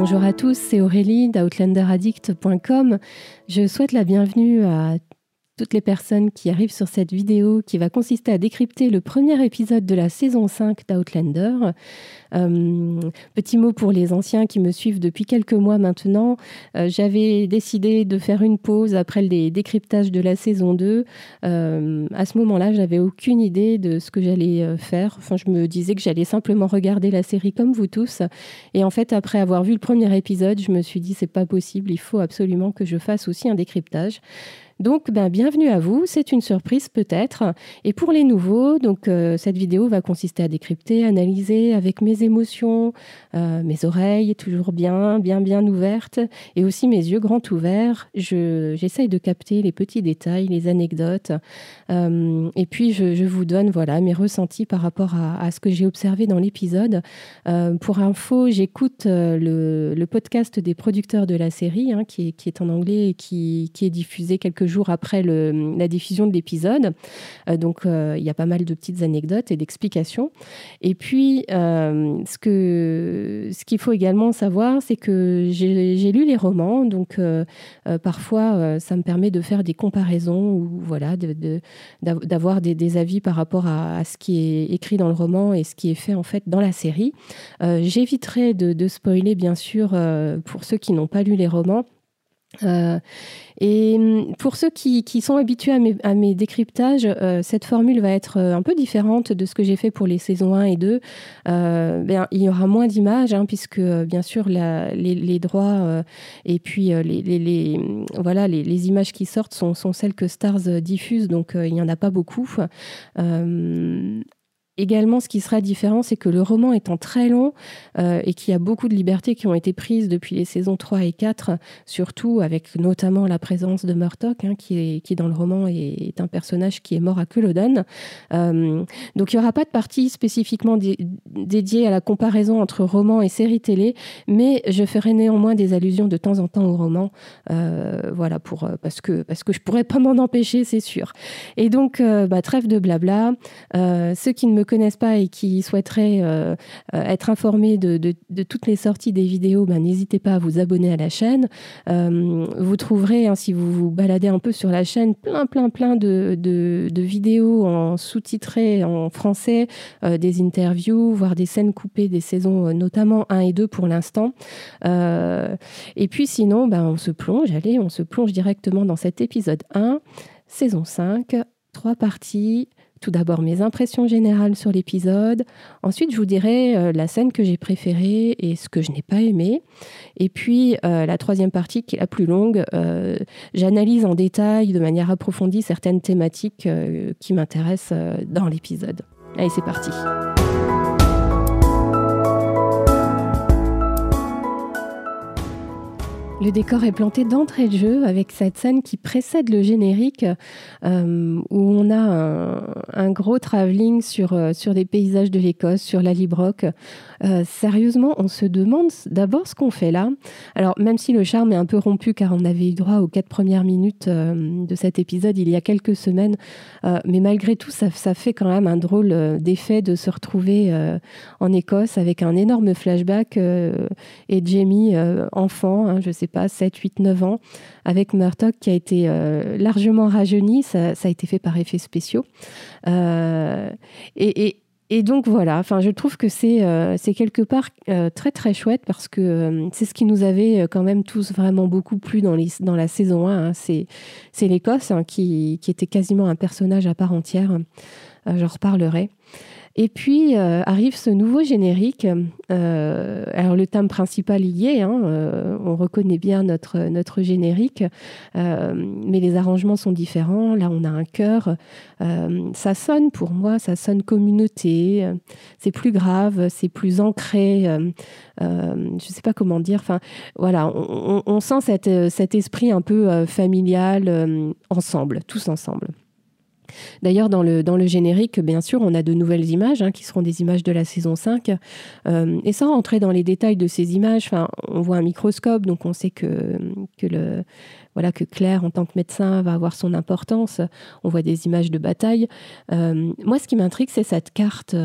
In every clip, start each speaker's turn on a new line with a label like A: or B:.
A: Bonjour à tous, c'est Aurélie d'OutlanderAddict.com. Je souhaite la bienvenue à toutes les personnes qui arrivent sur cette vidéo qui va consister à décrypter le premier épisode de la saison 5 d'Outlander. Euh, petit mot pour les anciens qui me suivent depuis quelques mois maintenant. Euh, j'avais décidé de faire une pause après les décryptages de la saison 2. Euh, à ce moment-là, j'avais aucune idée de ce que j'allais faire. Enfin, je me disais que j'allais simplement regarder la série comme vous tous. Et en fait, après avoir vu le premier épisode, je me suis dit c'est pas possible. Il faut absolument que je fasse aussi un décryptage. Donc, ben, bienvenue à vous. C'est une surprise peut-être. Et pour les nouveaux, donc euh, cette vidéo va consister à décrypter, analyser avec mes émotions, euh, mes oreilles toujours bien, bien, bien ouvertes, et aussi mes yeux grands ouverts. j'essaye de capter les petits détails, les anecdotes, euh, et puis je, vous donne voilà mes ressentis par rapport à, ce que j'ai observé dans l'épisode. pour info, j'écoute le, podcast des producteurs de la série, hein, qui, est, en anglais et qui, qui est diffusé quelques jours après la diffusion de l'épisode. Euh, donc, euh, il y a pas mal de petites anecdotes et d'explications. Et puis, euh, ce que ce qu'il faut également savoir, c'est que j'ai lu les romans, donc parfois, ça me permet de faire des comparaisons ou voilà, d'avoir de, des, avis par rapport à, ce qui est écrit dans le roman et ce qui est fait en fait dans la série. J'éviterai de, spoiler, bien sûr, pour ceux qui n'ont pas lu les romans. Euh, et hum, pour ceux qui, sont habitués à mes, décryptages, euh, cette formule va être euh, un peu différente de ce que j'ai fait pour les saisons 1 et 2. Ben, il y aura moins d'images, hein, puisque bien sûr les, droits et puis les, voilà, les, images qui sortent sont, sont, celles que Stars diffuse, donc il n'y en a pas beaucoup. Également, ce qui sera différent, c'est que le roman étant très long euh, et qu'il y a beaucoup de libertés qui ont été prises depuis les saisons 3 et 4, surtout avec notamment la présence de Murtock, hein, qui, est, dans le roman est, un personnage qui est mort à Culloden. Euh, donc il n'y aura pas de partie spécifiquement dédiée à la comparaison entre roman et série télé, mais je ferai néanmoins des allusions de temps en temps au roman, euh, voilà, pour, parce, que, parce que je pourrais pas m'en empêcher, c'est sûr. Et donc, bah, trêve de blabla. ceux qui ne me connaissent pas et qui souhaiteraient euh, euh, être informés de, toutes les sorties des vidéos, ben, n'hésitez pas à vous abonner à la chaîne. Euh, vous trouverez, hein, si vous vous baladez un peu sur la chaîne, plein, plein, plein de, vidéos en sous-titrées en français, des interviews, voire des scènes coupées des saisons, notamment 1 et 2 pour l'instant. et puis sinon, ben, on se plonge, allez, on se plonge directement dans cet épisode 1, saison 5, trois parties. Tout d'abord mes impressions générales sur l'épisode. Ensuite, je vous dirai euh, la scène que j'ai préférée et ce que je n'ai pas aimé. Et puis, euh, la troisième partie, qui est la plus longue, euh, j'analyse en détail, de manière approfondie, certaines thématiques qui m'intéressent dans l'épisode. Allez, c'est parti. Le décor est planté d'entrée de jeu avec cette scène qui précède le générique euh, où on a un, gros travelling sur, euh, sur des paysages de l'Écosse, sur la Librock. Euh, sérieusement, on se demande d'abord ce qu'on fait là. Alors, même si le charme est un peu rompu car on avait eu droit aux quatre premières minutes de cet épisode il y a quelques semaines, mais malgré tout, ça, fait quand même un drôle d'effet de se retrouver en Écosse avec un énorme flashback et Jamie enfant, hein, je sais pas, 7, 8, 9 ans, avec Murdoch qui a été euh, largement rajeuni. Ça, a été fait par effets spéciaux. Euh, et, donc voilà, enfin, je trouve que c'est euh, quelque part très très chouette parce que c'est ce qui nous avait quand même tous vraiment beaucoup plu dans la saison 1. Hein. C'est l'Écosse hein, qui, qui, était quasiment un personnage à part entière. J'en reparlerai. Et puis euh, arrive ce nouveau générique. Euh, alors le thème principal y est, hein, euh, on reconnaît bien notre, notre générique, mais les arrangements sont différents. Là, on a un chœur. ça sonne pour moi, ça sonne communauté. C'est plus grave, c'est plus ancré. je ne sais pas comment dire. Enfin, voilà, on, sent cette, cet esprit un peu familial ensemble, tous ensemble. D'ailleurs, dans le, générique, bien sûr, on a de nouvelles images hein, qui seront des images de la saison 5. Euh, et sans rentrer dans les détails de ces images, on voit un microscope, donc on sait que, le, voilà que Claire, en tant que médecin, va avoir son importance. On voit des images de bataille. moi, ce qui m'intrigue, c'est cette carte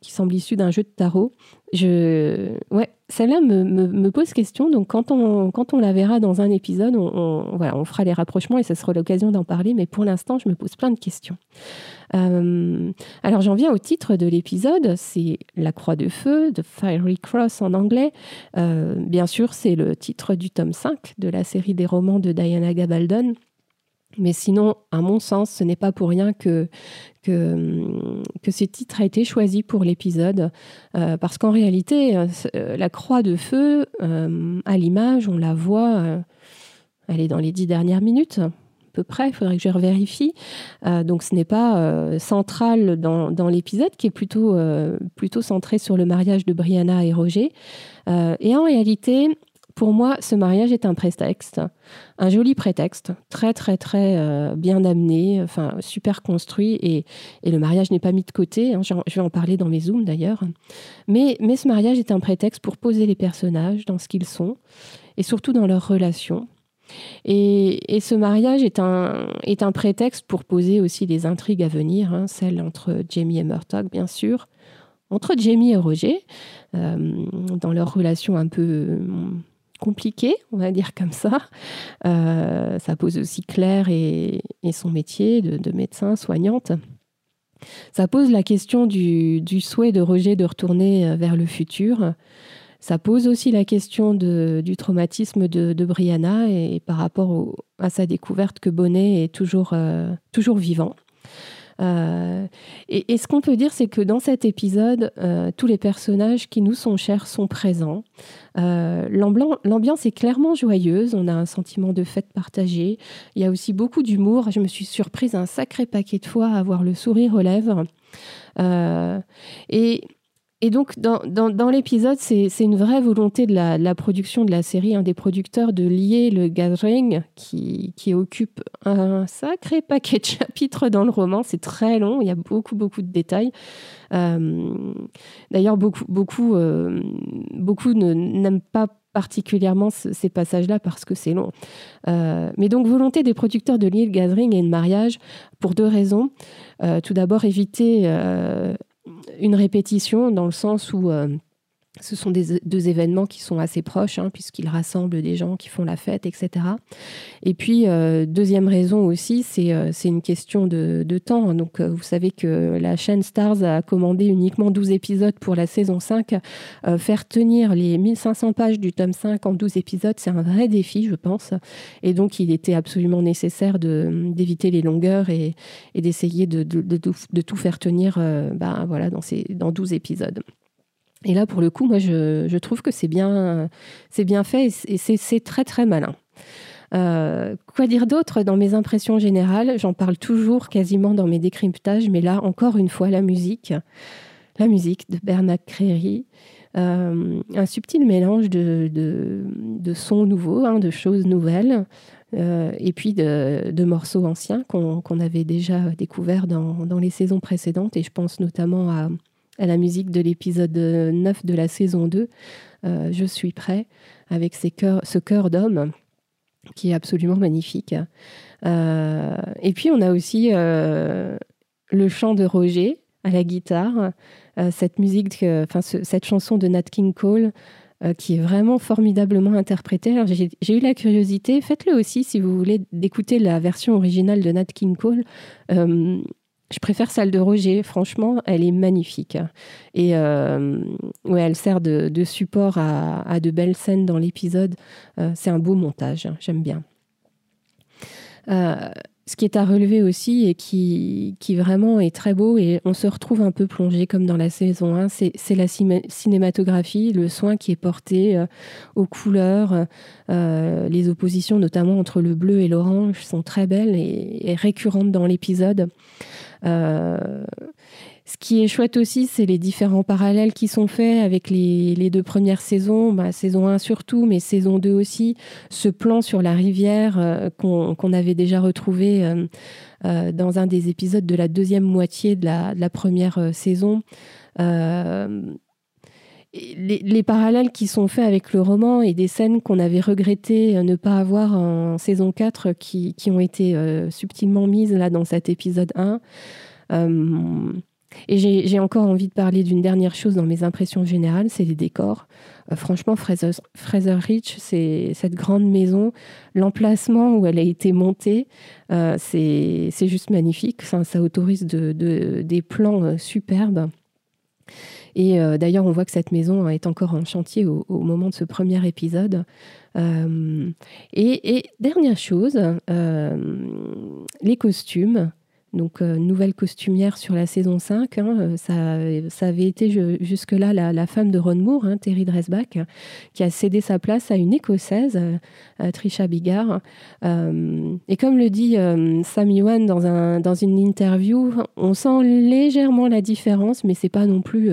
A: qui semble issue d'un jeu de tarot. Je, ouais, celle-là me, me, pose question. Donc, quand on, quand on la verra dans un épisode, on, voilà, on fera les rapprochements et ce sera l'occasion d'en parler. Mais pour l'instant, je me pose plein de questions. Euh, alors, j'en viens au titre de l'épisode. C'est La Croix de Feu, The Fiery Cross en anglais. Euh, bien sûr, c'est le titre du tome 5 de la série des romans de Diana Gabaldon. Mais sinon, à mon sens, ce n'est pas pour rien que, que, ce titre a été choisi pour l'épisode. Euh, parce qu'en réalité, euh, euh, la croix de feu, à l'image, on la voit, elle est dans les dix dernières minutes, à peu près, il faudrait que je revérifie. donc ce n'est pas central dans, dans l'épisode, qui est plutôt, plutôt centré sur le mariage de Brianna et Roger. et en réalité, pour moi, ce mariage est un prétexte, un joli prétexte, très très très euh, bien amené, enfin super construit, et, le mariage n'est pas mis de côté. Hein, je vais en parler dans mes zooms d'ailleurs. Mais, mais ce mariage est un prétexte pour poser les personnages dans ce qu'ils sont, et surtout dans leurs relations. Et, ce mariage est un, est un prétexte pour poser aussi les intrigues à venir, hein, entre Jamie et Murtagh, bien sûr, entre Jamie et Roger, euh, dans leur relation un peu compliqué, on va dire comme ça. Euh, ça pose aussi Claire et, son métier de, médecin soignante. Ça pose la question du, souhait de Roger de retourner euh, vers le futur. Ça pose aussi la question du traumatisme de, Brianna et, par rapport à sa découverte que Bonnet est toujours, euh, toujours vivant. Euh, et, ce qu'on peut dire, c'est que dans cet épisode, euh, tous les personnages qui nous sont chers sont présents. Euh, l'ambiance est clairement joyeuse, on a un sentiment de fête partagée. Il y a aussi beaucoup d'humour. Je me suis surprise un sacré paquet de fois à avoir le sourire aux lèvres. et et donc, dans, dans, l'épisode, c'est une vraie volonté de la, production de la série, un des producteurs, de lier le gathering qui, qui, occupe un sacré paquet de chapitres dans le roman. C'est très long, il y a beaucoup, beaucoup de détails. Euh, d'ailleurs, beaucoup, beaucoup, euh, beaucoup n'aiment pas particulièrement ces passages-là parce que c'est long. Euh, mais donc, volonté des producteurs de lier le gathering et le mariage pour deux raisons. tout d'abord, éviter une répétition dans le sens où euh, ce sont deux événements qui sont assez proches, hein, puisqu'ils rassemblent des gens qui font la fête, etc. Et puis, euh, deuxième raison aussi, c'est euh, une question de, temps. Donc, vous savez que la chaîne Stars a commandé uniquement 12 épisodes pour la saison 5. faire tenir les 1500 pages du tome 5 en 12 épisodes, c'est un vrai défi, je pense. Et donc, il était absolument nécessaire d'éviter les longueurs et, d'essayer de, tout faire tenir ben, voilà, dans, ces, dans 12 épisodes. Et là, pour le coup, moi, je, trouve que c'est bien, c'est bien fait et c'est très, très malin. Euh, quoi dire d'autre dans mes impressions générales? J'en parle toujours quasiment dans mes décryptages, mais là, encore une fois, la musique. La musique de Bernard Créry. Euh, un subtil mélange de, sons nouveaux, hein, de choses nouvelles, euh, et puis de, morceaux anciens qu'on avait déjà découverts dans, les saisons précédentes. Et je pense notamment à à la musique de l'épisode 9 de la saison 2, euh, Je suis prêt, avec ce chœur d'homme qui est absolument magnifique. Euh, et puis on a aussi euh, le chant de Roger à la guitare, cette musique, enfin cette chanson de Nat King Cole. qui est vraiment formidablement interprétée. J'ai eu la curiosité, faites-le aussi si vous voulez d'écouter la version originale de Nat King Cole. Je préfère celle de Roger. Franchement, elle est magnifique. Et euh, ouais, elle sert de, support à, de belles scènes dans l'épisode. Euh, c'est un beau montage. J'aime bien. Euh, ce qui est à relever aussi et qui, qui, vraiment est très beau, et on se retrouve un peu plongé comme dans la saison 1, c'est la cinématographie, le soin qui est porté aux couleurs. les oppositions, notamment entre le bleu et l'orange, sont très belles et, et récurrentes dans l'épisode. Euh, ce qui est chouette aussi, c'est les différents parallèles qui sont faits avec les, deux premières saisons, bah, saison 1 surtout, mais saison 2 aussi. Ce plan sur la rivière euh, qu'on avait déjà retrouvé euh, dans un des épisodes de la deuxième moitié de la, première saison. Les, parallèles qui sont faits avec le roman et des scènes qu'on avait regretté ne pas avoir en saison 4 qui, qui ont été subtilement mises là dans cet épisode 1. et j'ai encore envie de parler d'une dernière chose dans mes impressions générales, c'est les décors. Euh, franchement, Fraser, Fraser Ridge, c'est cette grande maison, l'emplacement où elle a été montée, euh, c'est juste magnifique. ça autorise de, des plans euh, superbes. Et d'ailleurs, on voit que cette maison est encore en chantier au, moment de ce premier épisode. et, dernière chose, les costumes. Donc, euh, nouvelle costumière sur la saison 5. Hein, euh, ça, avait été jusque-là la, femme de Ron Moore, hein, Terry Dresbach, qui a cédé sa place à une Écossaise, euh, Trisha Bigard. et comme le dit Sam Yuan dans, un, dans une interview, on sent légèrement la différence, mais c'est pas non plus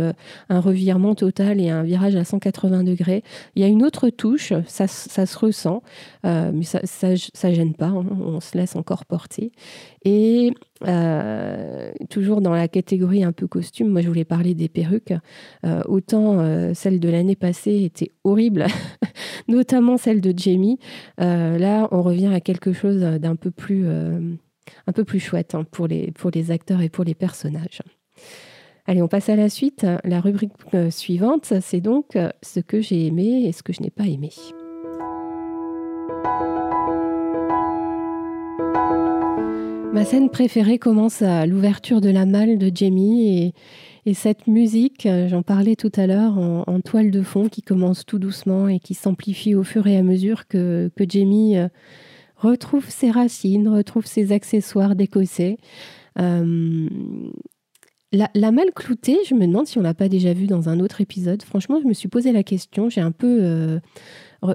A: un revirement total et un virage à 180 degrés. Il y a une autre touche, ça, ça se ressent, mais ça, ça, ça, gêne pas, hein, on se laisse encore porter. Et euh, toujours dans la catégorie un peu costume, moi je voulais parler des perruques. Euh, autant euh, celle de l'année passée était horrible, notamment celle de Jamie. là, on revient à quelque chose d'un peu plus, un peu plus chouette hein, pour, les, pour les acteurs et pour les personnages. Allez, on passe à la suite. La rubrique suivante, c'est donc ce que j'ai aimé et ce que je n'ai pas aimé. Ma scène préférée commence à l'ouverture de la malle de Jamie et, cette musique, j'en parlais tout à l'heure, en, toile de fond qui commence tout doucement et qui s'amplifie au fur et à mesure que, Jamie euh, retrouve ses racines, retrouve ses accessoires d'écossais. Euh, la, malle cloutée, je me demande si on l'a pas déjà vu dans un autre épisode. Franchement, je me suis posé la question. J'ai un peu euh,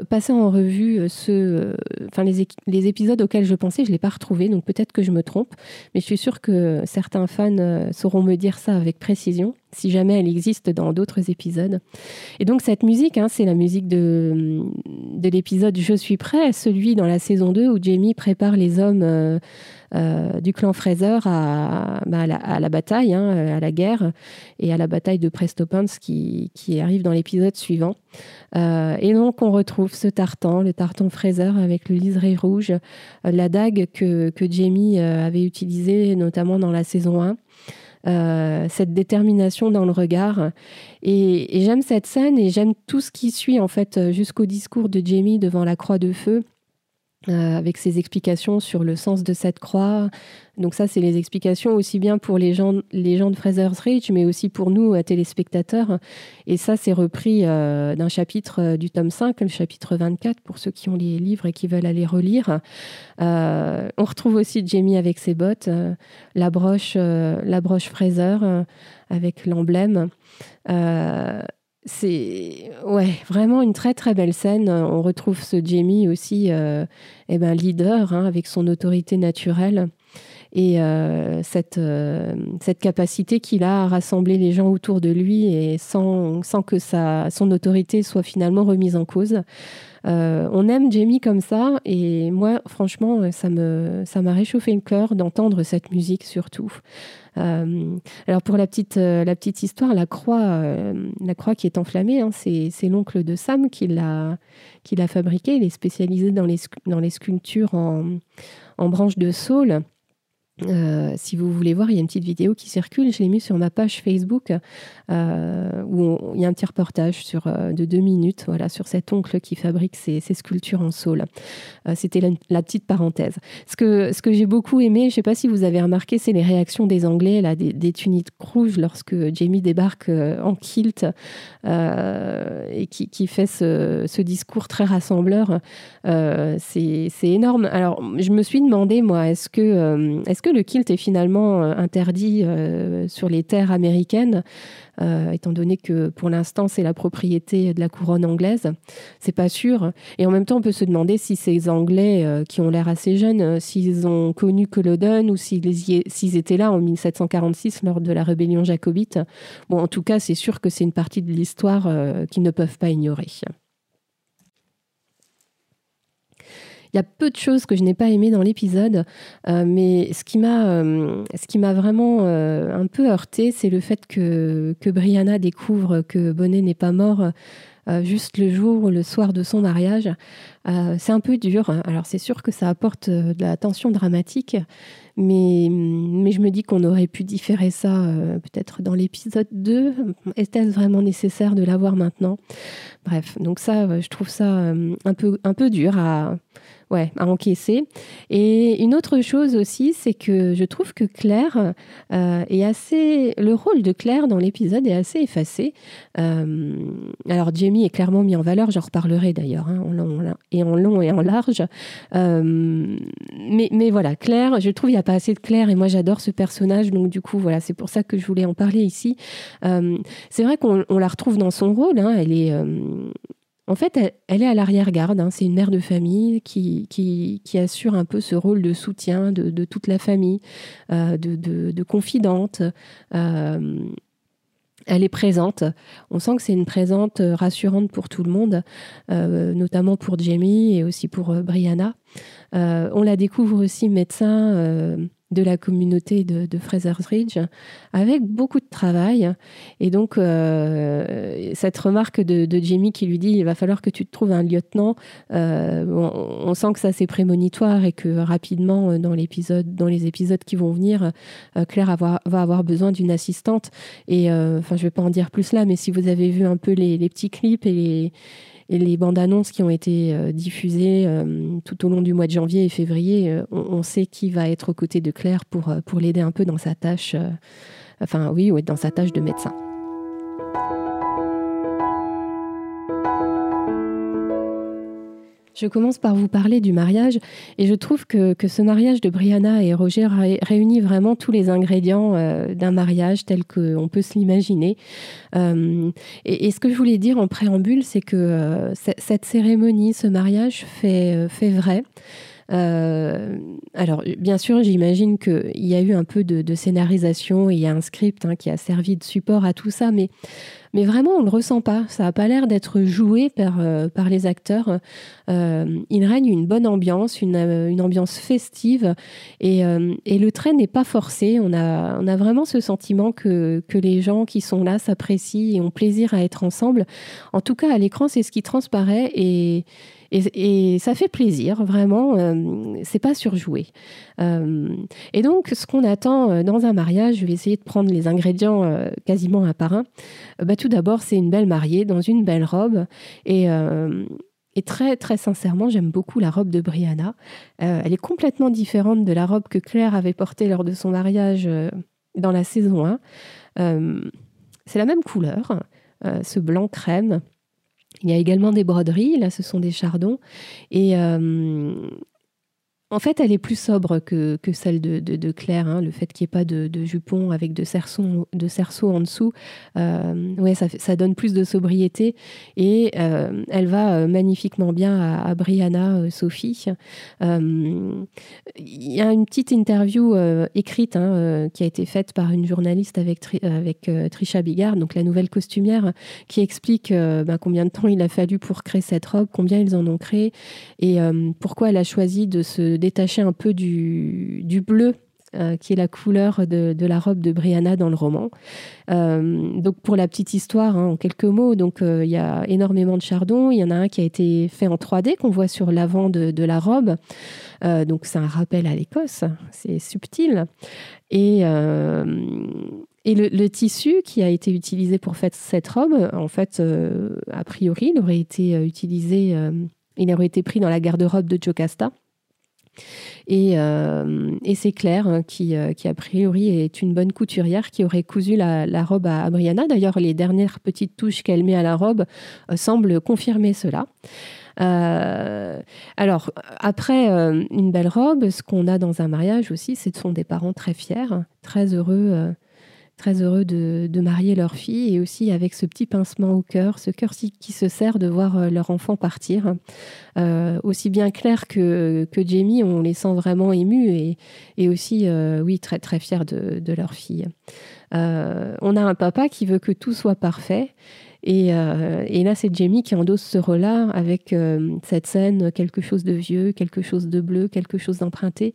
A: passer en revue euh, ce, euh, enfin les, les, épisodes auxquels je pensais, je ne l'ai pas retrouvé, donc peut-être que je me trompe, mais je suis sûre que certains fans euh, sauront me dire ça avec précision, si jamais elle existe dans d'autres épisodes. Et donc cette musique, hein, c'est la musique de, de l'épisode Je suis prêt, celui dans la saison 2 où Jamie prépare les hommes euh, du clan Fraser à, bah, la, bataille, hein, à la guerre, et à la bataille de Prestopins qui, qui arrive dans l'épisode suivant. Euh, et donc on retrouve ce tartan, le tartan Fraser avec le liseré rouge, euh, la dague que, que Jamie avait utilisée notamment dans la saison 1. Cette détermination dans le regard. Et, et j'aime cette scène et j'aime tout ce qui suit en fait jusqu'au discours de Jamie devant la croix de feu. Euh, avec ses explications sur le sens de cette croix. Donc ça, c'est les explications aussi bien pour les gens, les gens de Fraser's Ridge, mais aussi pour nous, euh, téléspectateurs. Et ça, c'est repris euh, d'un chapitre du tome 5, le chapitre 24, pour ceux qui ont les livres et qui veulent aller relire. on retrouve aussi Jamie avec ses bottes, la broche, la broche Fraser avec l'emblème c'est ouais, vraiment une très très belle scène. On retrouve ce Jamie aussi, euh, eh ben, leader hein, avec son autorité naturelle et euh, cette, euh, cette capacité qu'il a à rassembler les gens autour de lui sans, que son autorité soit finalement remise en cause. Euh, on aime Jamie comme ça et moi franchement ça me ça m'a réchauffé le cœur d'entendre cette musique surtout. alors pour la petite la petite histoire, la croix la croix qui est enflammée, hein, c'est, l'oncle de Sam qui l'a qui l'a fabriquée. Il est spécialisé dans les dans les sculptures en en branches de saule. Euh, si vous voulez voir, il y a une petite vidéo qui circule. Je l'ai mise sur ma page Facebook euh, où il y a un petit reportage sur, euh, de deux minutes voilà, sur cet oncle qui fabrique ses, sculptures en saule. C'était la, petite parenthèse. Ce que, ce que j'ai beaucoup aimé, je ne sais pas si vous avez remarqué, c'est les réactions des Anglais, là, des, des tuniques rouges lorsque Jamie débarque en kilt et qui, fait ce, ce, discours très rassembleur. c'est énorme. Alors, je me suis demandé, moi, est-ce que, est-ce que le kilt est finalement euh, interdit euh, sur les terres américaines, euh, étant donné que pour l'instant c'est la propriété de la couronne anglaise C'est pas sûr. Et en même temps, on peut se demander si ces Anglais qui ont l'air assez jeunes, s'ils ont connu Culloden ou s'ils étaient là en 1746 lors de la rébellion jacobite. Bon, en tout cas, c'est sûr que c'est une partie de l'histoire qu'ils ne peuvent pas ignorer. Il y a peu de choses que je n'ai pas aimées dans l'épisode, mais ce qui m'a, m'a vraiment un peu heurté, c'est le fait que, que Brianna découvre que Bonnet n'est pas mort euh, juste le jour ou le soir de son mariage. Euh, c'est un peu dur. Alors c'est sûr que ça apporte euh, de la tension dramatique, mais, mais je me dis qu'on aurait pu différer ça peut-être dans l'épisode 2. Est-ce vraiment nécessaire de l'avoir maintenant? Bref, donc ça, je trouve ça un peu, un peu dur à ouais, à encaisser. Et une autre chose aussi, c'est que je trouve que Claire euh, est assez. Le rôle de Claire dans l'épisode est assez effacé. Euh, alors, Jamie est clairement mis en valeur, j'en reparlerai d'ailleurs, hein, en long et en long et en large. Euh, mais, mais voilà, Claire, je trouve qu'il n'y a pas assez de Claire et moi j'adore ce personnage, donc du coup, voilà, c'est pour ça que je voulais en parler ici. c'est vrai qu'on la retrouve dans son rôle, hein, elle est en fait, elle, est à l'arrière-garde. Hein. C'est une mère de famille qui, qui, assure un peu ce rôle de soutien de, toute la famille, euh, de, confidente. Euh, elle est présente. On sent que c'est une présente rassurante pour tout le monde, euh, notamment pour Jamie et aussi pour Brianna. on la découvre aussi médecin de la communauté de, Fraser's Ridge, avec beaucoup de travail. Et donc, euh, cette remarque de, de, Jamie qui lui dit il va falloir que tu te trouves un lieutenant, euh, on, sent que ça c'est prémonitoire et que rapidement, euh, dans, l'épisode, dans les épisodes qui vont venir, Claire va avoir besoin d'une assistante. Et enfin, je ne vais pas en dire plus là, mais si vous avez vu un peu les, les petits clips et les et les bandes annonces qui ont été euh, diffusées euh, tout au long du mois de janvier et février, euh, on, sait qui va être aux côtés de Claire pour, l'aider un peu dans sa tâche, enfin oui, dans sa tâche de médecin. Je commence par vous parler du mariage et je trouve que, ce mariage de Brianna et Roger réunit vraiment tous les ingrédients euh, d'un mariage tel qu'on peut se l'imaginer. Euh, et, ce que je voulais dire en préambule, c'est que euh, cette cérémonie, ce mariage fait, fait vrai. alors, bien sûr, j'imagine qu'il y a eu un peu de, scénarisation et il y a un script hein, qui a servi de support à tout ça, mais mais vraiment on le ressent pas. Ça n'a pas l'air d'être joué par, euh, par les acteurs. Euh, il règne une bonne ambiance, une, euh, une ambiance festive et, et le trait n'est pas forcé. On a, on a vraiment ce sentiment que, que les gens qui sont là s'apprécient et ont plaisir à être ensemble. En tout cas, à l'écran, c'est ce qui transparaît et et, ça fait plaisir, vraiment. Euh, c'est pas surjoué. Euh, et donc, ce qu'on attend euh, dans un mariage, je vais essayer de prendre les ingrédients quasiment un par un. Bah, tout d'abord, c'est une belle mariée dans une belle robe. Et. Et très, très sincèrement, j'aime beaucoup la robe de Brianna. elle est complètement différente de la robe que Claire avait portée lors de son mariage dans la saison 1. c'est la même couleur, ce blanc crème. Il y a également des broderies, là ce sont des chardons. Et euh, en fait, elle est plus sobre que, que celle de, de, Claire. Hein. Le fait qu'il n'y ait pas de, de, jupon avec de cerceaux, de en dessous, euh, ouais, ça, ça, donne plus de sobriété. Et euh, elle va euh, magnifiquement bien à, Brianna, Sophie. Il y a une petite interview écrite hein, qui a été faite par une journaliste avec, avec Trisha Bigard, donc la nouvelle costumière, qui explique ben, combien de temps il a fallu pour créer cette robe, combien ils en ont créé et pourquoi elle a choisi de se détacher un peu du, bleu euh, qui est la couleur de, la robe de Brianna dans le roman. Euh, donc pour la petite histoire, hein, en quelques mots, euh, il y a énormément de chardons. Il y en a un qui a été fait en 3D qu'on voit sur l'avant de, la robe. donc c'est un rappel à l'Écosse, c'est subtil. Et le, tissu qui a été utilisé pour faire cette robe, en fait, a priori, il aurait été utilisé, il aurait été pris dans la garde-robe de Jocasta. Euh, et, c'est Claire hein, qui, euh, qui, a priori, est une bonne couturière qui aurait cousu la, robe à, Brianna. D'ailleurs, les dernières petites touches qu'elle met à la robe euh, semblent confirmer cela. alors, après une belle robe, ce qu'on a dans un mariage aussi, ce sont des parents très fiers, très heureux très heureux de, marier leur fille et aussi avec ce petit pincement au cœur, ce cœur qui se sert de voir euh, leur enfant partir. Euh, aussi bien Claire que, Jamie, on les sent vraiment émus et, aussi, euh, oui, très très fiers de, de leur fille. on a un papa qui veut que tout soit parfait Et, là, c'est Jamie qui endosse ce rôle-là avec cette scène, quelque chose de vieux, quelque chose de bleu, quelque chose d'emprunté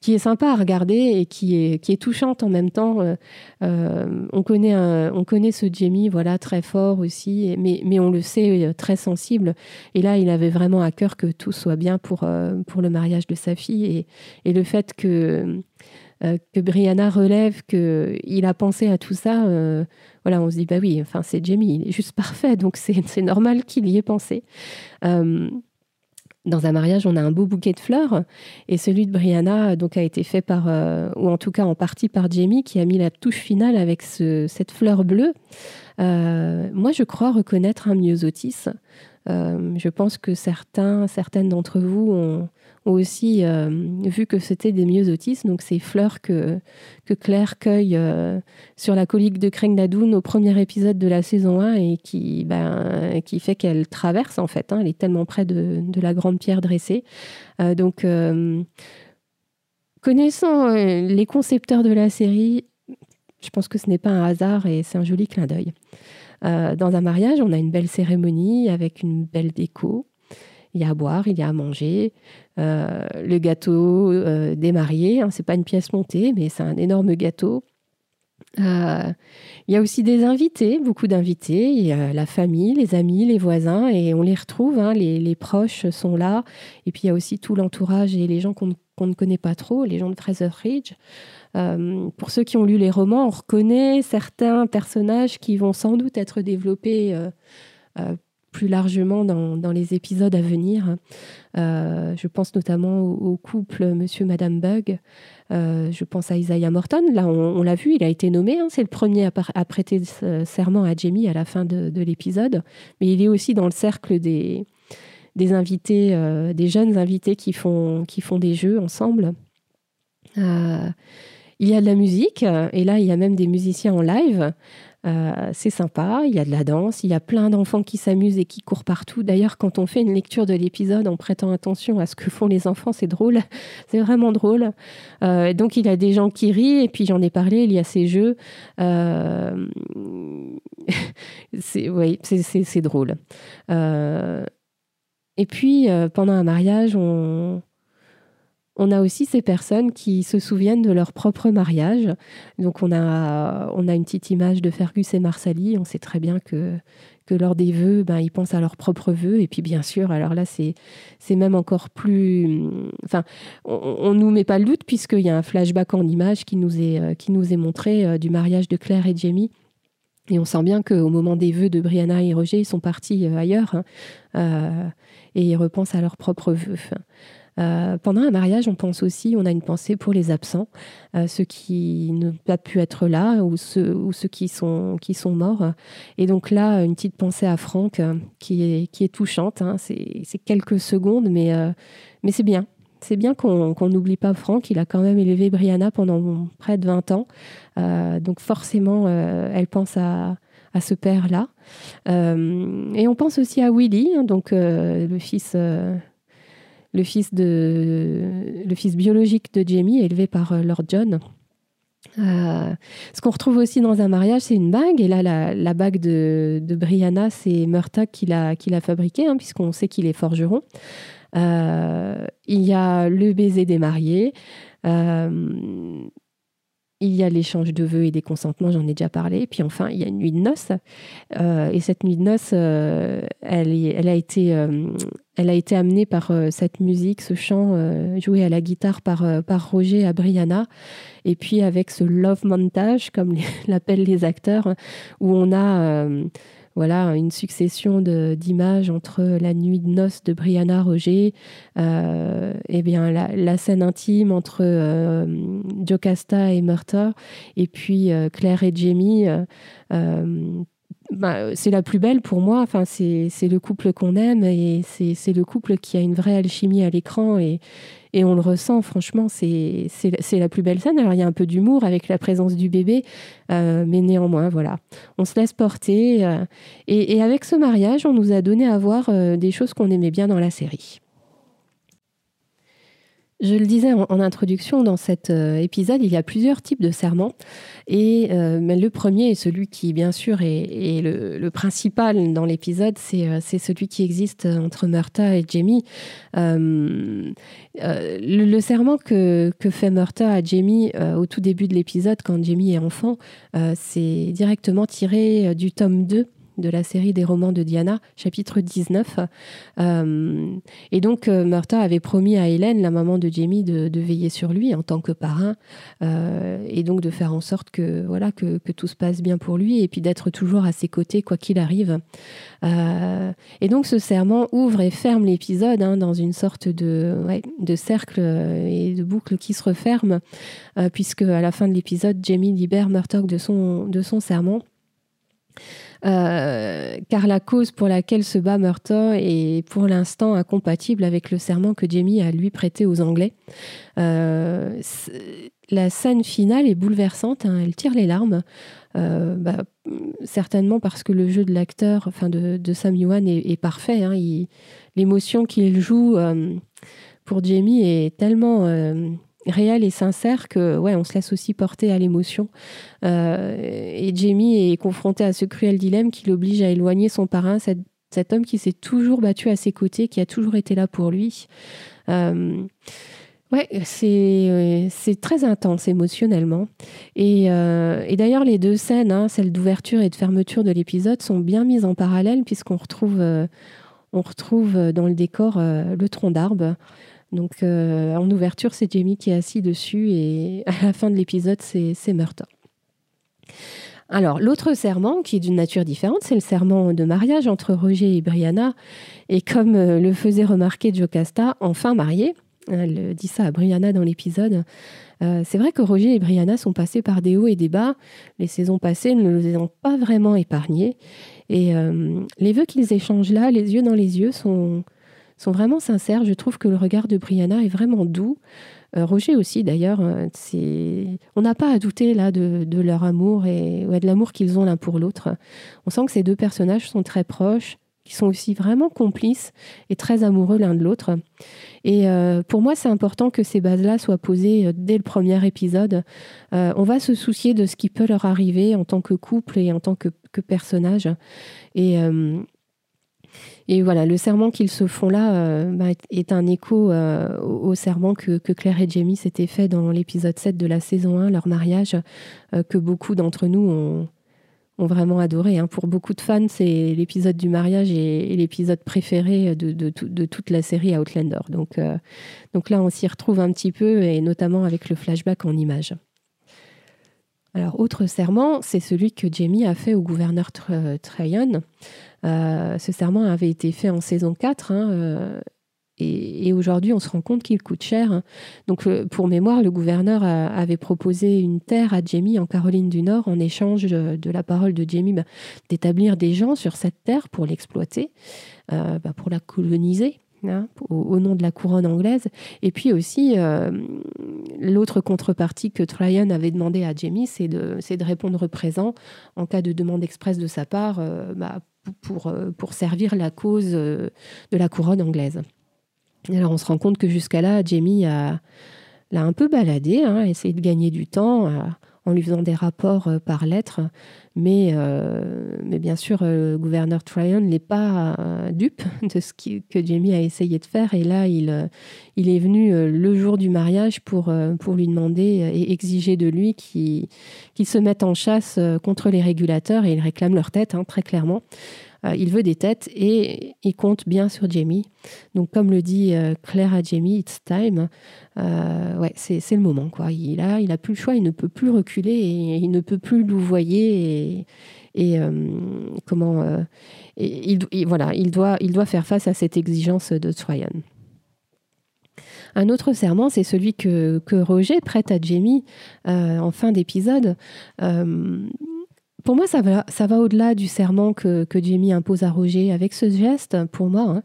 A: qui est sympa à regarder et qui est, qui est touchante en même temps. Euh, euh, on, connaît on connaît ce Jamie, voilà, très fort aussi, mais, mais on le sait, euh, très sensible. Et là, il avait vraiment à cœur que tout soit bien pour, pour le mariage de sa fille. Et, et le fait que, que Brianna relève qu'il a pensé à tout ça, voilà, on se dit, bah oui, enfin, c'est Jamie, il est juste parfait, donc c'est normal qu'il y ait pensé dans un mariage, on a un beau bouquet de fleurs. Et celui de Brianna donc, a été fait par, euh, ou en tout cas en partie par Jamie, qui a mis la touche finale avec cette fleur bleue. Euh, moi, je crois reconnaître un myosotis. Euh, je pense que certains, certaines d'entre vous ont, ont aussi euh, vu que c'était des myosotis, donc ces fleurs que, que Claire cueille euh, sur la colique de Craignadoun au premier épisode de la saison 1 et qui, ben, qui fait qu'elle traverse en fait. Hein, elle est tellement près de, de la grande pierre dressée. Euh, donc, connaissant les concepteurs de la série, je pense que ce n'est pas un hasard et c'est un joli clin d'œil. dans un mariage, on a une belle cérémonie avec une belle déco. Il y a à boire, il y a à manger. Euh, le gâteau euh, des mariés, hein, c'est pas une pièce montée, mais c'est un énorme gâteau. Euh, il y a aussi des invités, beaucoup d'invités. La famille, les amis, les voisins, et on les retrouve. Hein, les, proches sont là. Et puis il y a aussi tout l'entourage et les gens qu'on ne connaît pas trop, les gens de Fraser Ridge. pour ceux qui ont lu les romans, on reconnaît certains personnages qui vont sans doute être développés plus largement dans, les épisodes à venir. Euh, je pense notamment au, couple Monsieur Madame Bug. Euh, je pense à Isaiah Morton. Là, on, l'a vu, il a été nommé. Hein. c'est le premier à, prêter serment à Jamie à la fin de, l'épisode. Mais il est aussi dans le cercle des, des invités, euh, des jeunes invités qui font, qui font des jeux ensemble. il y a de la musique, et là, il y a même des musiciens en live. Euh, c'est sympa, il y a de la danse, il y a plein d'enfants qui s'amusent et qui courent partout. D'ailleurs, quand on fait une lecture de l'épisode en prêtant attention à ce que font les enfants, c'est drôle, c'est vraiment drôle. Euh, donc il y a des gens qui rient, et puis j'en ai parlé, il y a ces jeux. Euh, c'est, drôle. et puis, pendant un mariage, on on a aussi ces personnes qui se souviennent de leur propre mariage. Donc on a, on a une petite image de Fergus et Marsali. On sait très bien que, lors des vœux, ben, ils pensent à leurs propres vœux. Et puis bien sûr, alors là, c'est, même encore plus... Enfin, on ne nous met pas le doute puisqu'il y a un flashback en image qui nous est, euh, montré euh, du mariage de Claire et Jamie. Et on sent bien qu'au moment des vœux de Brianna et Roger, ils sont partis euh, ailleurs hein, et ils repensent à leurs propres vœux. Euh, pendant un mariage, on pense aussi, on a une pensée pour les absents, euh, ceux qui n'ont pas pu être là ou ceux, qui, sont, morts. Et donc là, une petite pensée à Franck euh, qui, est, touchante. Hein. C'est quelques secondes, mais, c'est bien. C'est bien qu'on n'oublie pas Franck. Il a quand même élevé Brianna pendant près de 20 ans. donc forcément, elle pense à, à ce père-là. et on pense aussi à Willy, hein, donc le fils le fils, de, le fils biologique de Jamie, élevé par euh, Lord John. Euh, ce qu'on retrouve aussi dans un mariage, c'est une bague. Et là, la, bague de, de Brianna, c'est Murtagh qui l'a, qui l'a fabriquée, hein, puisqu'on sait qu'il est forgeron. Euh, il y a le baiser des mariés. Il y a l'échange de vœux et des consentements, j'en ai déjà parlé. Puis enfin, il y a une nuit de noces. Euh, et cette nuit de noces, euh, elle, elle, a été, euh, elle a été amenée par cette musique, ce chant joué à la guitare par, par Roger à Brianna. Et puis avec ce love montage, comme l'appellent les acteurs, où on a voilà, une succession d'images entre la nuit de noces de Brianna Roger, euh, et bien la, scène intime entre euh, Jocasta et Murta, et puis euh, Claire et Jamie. Bah, c'est la plus belle pour moi. Enfin, c'est le couple qu'on aime et c'est le couple qui a une vraie alchimie à l'écran et, et on le ressent, franchement, c'est la plus belle scène. Alors, il y a un peu d'humour avec la présence du bébé, euh, mais néanmoins, voilà. On se laisse porter. Euh, et, avec ce mariage, on nous a donné à voir euh, des choses qu'on aimait bien dans la série. Je le disais en, introduction, dans cet euh, épisode, il y a plusieurs types de serments. Et euh, le premier, celui qui, bien sûr, est, le, principal dans l'épisode, euh, c'est celui qui existe entre Murta et Jamie. le, serment que, que, fait Murta à Jamie au tout début de l'épisode, quand Jamie est enfant, c'est directement tiré du tome 2 de la série des romans de Diana, chapitre 19. Euh, et donc, euh, Murta avait promis à Hélène, la maman de Jamie, de, veiller sur lui en tant que parrain, euh, et donc de faire en sorte que, voilà, que, tout se passe bien pour lui, et puis d'être toujours à ses côtés, quoi qu'il arrive. et donc, ce serment ouvre et ferme l'épisode hein, dans une sorte de, de cercle et de boucle qui se referme, puisque à la fin de l'épisode, Jamie libère Murtock de son, de son serment. Euh, car la cause pour laquelle se bat Murtaugh est pour l'instant incompatible avec le serment que Jamie a lui prêté aux Anglais. Euh, la scène finale est bouleversante, hein, elle tire les larmes, euh, bah, certainement parce que le jeu de l'acteur, enfin de, Sam Yuan est, parfait. Hein, l'émotion qu'il joue pour Jamie est tellement réel et sincère que ouais, on se laisse aussi porter à l'émotion. Euh, et Jamie est confronté à ce cruel dilemme qui l'oblige à éloigner son parrain, cet, homme qui s'est toujours battu à ses côtés, qui a toujours été là pour lui. Euh, ouais, c'est c'est très intense émotionnellement. Et, euh, et d'ailleurs, les deux scènes, hein, celle d'ouverture et de fermeture de l'épisode, sont bien mises en parallèle puisqu'on retrouve, on retrouve dans le décor le tronc d'arbre. Donc euh, en ouverture, c'est Jamie qui est assis dessus et à la fin de l'épisode, c'est Murta. Alors, l'autre serment, qui est d'une nature différente, c'est le serment de mariage entre Roger et Brianna. Et comme euh, le faisait remarquer Jocasta, enfin mariés, elle dit ça à Brianna dans l'épisode, euh, c'est vrai que Roger et Brianna sont passés par des hauts et des bas. Les saisons passées ne les ont pas vraiment épargnés. Et les vœux qu'ils échangent là, les yeux dans les yeux, sont, sont vraiment sincères. Je trouve que le regard de Brianna est vraiment doux. Euh, Roger aussi, d'ailleurs, euh, on n'a pas à douter là de, leur amour et de l'amour qu'ils ont l'un pour l'autre. On sent que ces deux personnages sont très proches, qui sont aussi vraiment complices et très amoureux l'un de l'autre. Et euh, pour moi, c'est important que ces bases-là soient posées dès le premier épisode. on va se soucier de ce qui peut leur arriver en tant que couple et en tant que, que personnage. Et et voilà, le serment qu'ils se font là euh, bah, est un écho euh, au, serment que, Claire et Jamie s'étaient fait dans l'épisode 7 de la saison 1, leur mariage, euh, que beaucoup d'entre nous ont, vraiment adoré. Hein. Pour beaucoup de fans, c'est l'épisode du mariage et, l'épisode préféré de, toute la série Outlander. Donc, donc là, on s'y retrouve un petit peu, et notamment avec le flashback en images. Alors, autre serment, c'est celui que Jamie a fait au gouverneur Tryon. Euh, ce serment avait été fait en saison 4. Hein, euh, et, aujourd'hui, on se rend compte qu'il coûte cher. Hein. Donc, pour mémoire, le gouverneur avait proposé une terre à Jamie en Caroline du Nord en échange de, la parole de Jamie bah, d'établir des gens sur cette terre pour l'exploiter, euh, bah, pour la coloniser. Hein, au, nom de la couronne anglaise. Et puis aussi, l'autre contrepartie que Tryon avait demandé à Jamie, c'est de, de, répondre présent en cas de demande expresse de sa part bah, pour, euh, pour servir la cause euh, de la couronne anglaise. Alors on se rend compte que jusqu'à là, Jamie a, l'a un peu baladé, hein, essayé de gagner du temps en lui faisant des rapports euh, par lettre. Mais, mais bien sûr, le gouverneur Tryon n'est pas dupe de ce que Jamie a essayé de faire. Et là, il, il est venu le jour du mariage pour, pour lui demander et exiger de lui qu'il, qu'il se mette en chasse contre les régulateurs. Et il réclame leur tête, hein, très clairement. Euh, il veut des têtes et il compte bien sur Jamie. Donc, comme le dit euh, Claire à Jamie, it's time. Euh, ouais, c'est le moment. Quoi. Il a, il a plus le choix, il ne peut plus reculer et il ne peut plus louvoyer et, et comment il, voilà, il doit, il doit faire face à cette exigence de Troyan. Un autre serment, c'est celui que, que, Roger prête à Jamie en fin d'épisode pour moi, ça va, ça va au-delà du serment que, Jamie impose à Roger. Avec ce geste, pour moi, hein,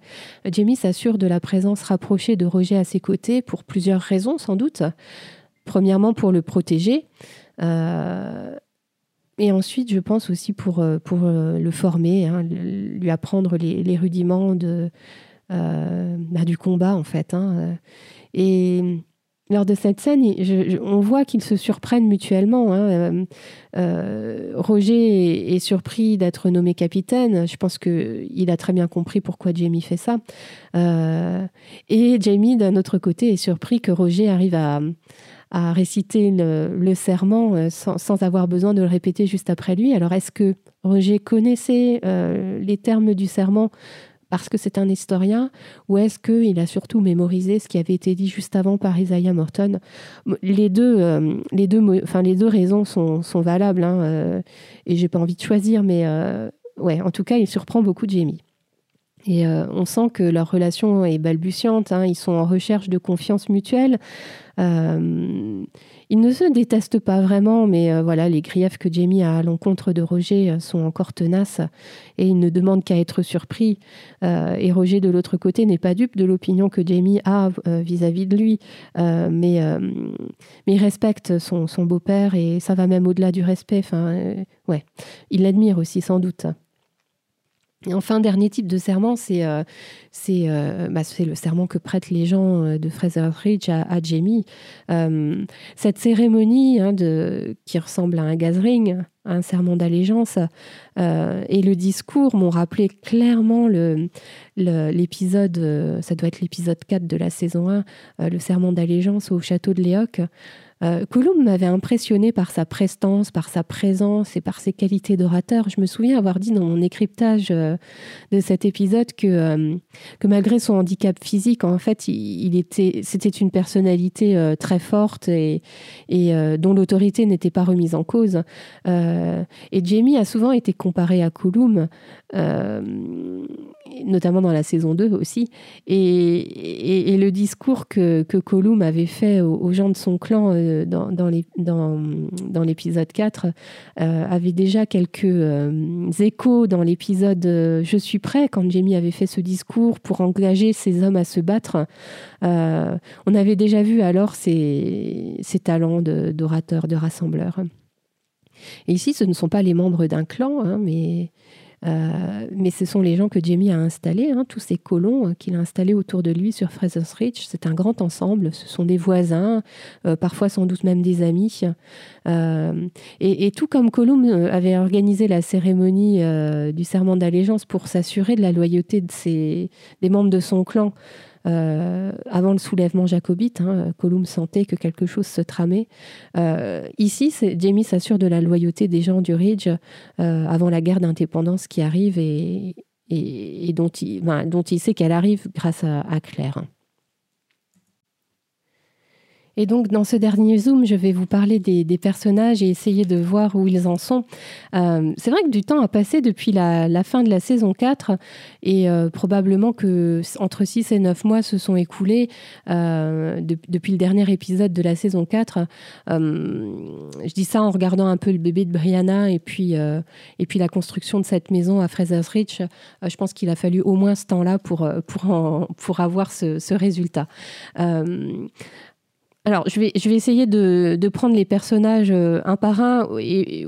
A: Jamie s'assure de la présence rapprochée de Roger à ses côtés pour plusieurs raisons, sans doute. Premièrement, pour le protéger. Euh, et ensuite, je pense aussi pour, euh, pour euh, le former, hein, lui apprendre les, rudiments de, bah, du combat, en fait. Hein, et lors de cette scène, on voit qu'ils se surprennent mutuellement. Hein. Euh, euh, Roger est, surpris d'être nommé capitaine. Je pense qu'il a très bien compris pourquoi Jamie fait ça. Euh, et Jamie, d'un autre côté, est surpris que Roger arrive à, réciter le, serment sans, avoir besoin de le répéter juste après lui. Alors, est-ce que Roger connaissait les termes du serment parce que c'est un historien ou est-ce qu'il a surtout mémorisé ce qui avait été dit juste avant par Isaiah Morton? Les deux, euh, les deux, raisons sont, valables hein, euh, et j'ai pas envie de choisir, mais euh, en tout cas, il surprend beaucoup Jamie. Et on sent que leur relation est balbutiante, hein, ils sont en recherche de confiance mutuelle. Ils ne se détestent pas vraiment, mais euh, voilà, les griefs que Jamie a à l'encontre de Roger euh, sont encore tenaces et il ne demande qu'à être surpris. Euh, et Roger, de l'autre côté, n'est pas dupe de l'opinion que Jamie a vis-à-vis de lui, mais, mais il respecte son, son beau-père et ça va même au-delà du respect. Enfin, ouais, il l'admire aussi sans doute. Enfin, dernier type de serment, c'est euh, euh, bah, le serment que prêtent les gens euh, de Fraser Ridge à, Jamie. cette cérémonie hein, qui ressemble à un gathering, un serment d'allégeance, et le discours m'ont rappelé clairement l'épisode, ça doit être l'épisode 4 de la saison 1, le serment d'allégeance au château de Léoc. Euh, m'avait impressionné par sa prestance, par sa présence et par ses qualités d'orateur. Je me souviens avoir dit dans mon écryptage euh, de cet épisode que, euh, que malgré son handicap physique, en fait, il, était, c'était une personnalité euh, très forte et, dont l'autorité n'était pas remise en cause. et Jamie a souvent été comparé à Coulomb notamment dans la saison 2 aussi. Et, le discours que, que Colum avait fait aux, gens de son clan euh, dans, l'épisode 4 euh, avait déjà quelques euh, échos dans l'épisode Je suis prêt, quand Jamie avait fait ce discours pour engager ses hommes à se battre. on avait déjà vu alors ses, talents d'orateur, de, rassembleur. Ici, ce ne sont pas les membres d'un clan, hein, mais euh, mais ce sont les gens que Jamie a installés, hein, tous ces colons euh, qu'il a installés autour de lui sur Fraser's Ridge. C'est un grand ensemble, ce sont des voisins, euh, parfois sans doute même des amis. Et, tout comme Colum avait organisé la cérémonie du serment d'allégeance pour s'assurer de la loyauté de ses, des membres de son clan, euh, avant le soulèvement jacobite, hein, Colum sentait que quelque chose se tramait. Euh, ici, Jamie s'assure de la loyauté des gens du Ridge euh, avant la guerre d'indépendance qui arrive et, dont, il, sait qu'elle arrive grâce à Claire. Et donc, dans ce dernier zoom, je vais vous parler des, personnages et essayer de voir où ils en sont. Euh, c'est vrai que du temps a passé depuis la, fin de la saison 4 et euh, probablement que entre 6 et 9 mois se sont écoulés euh, depuis le dernier épisode de la saison 4. je dis ça en regardant un peu le bébé de Brianna et puis, et puis la construction de cette maison à Fraser's Ridge. je pense qu'il a fallu au moins ce temps-là pour, pour, pour avoir ce, ce résultat. Alors, je vais, je vais essayer de, de prendre les personnages euh, un par un,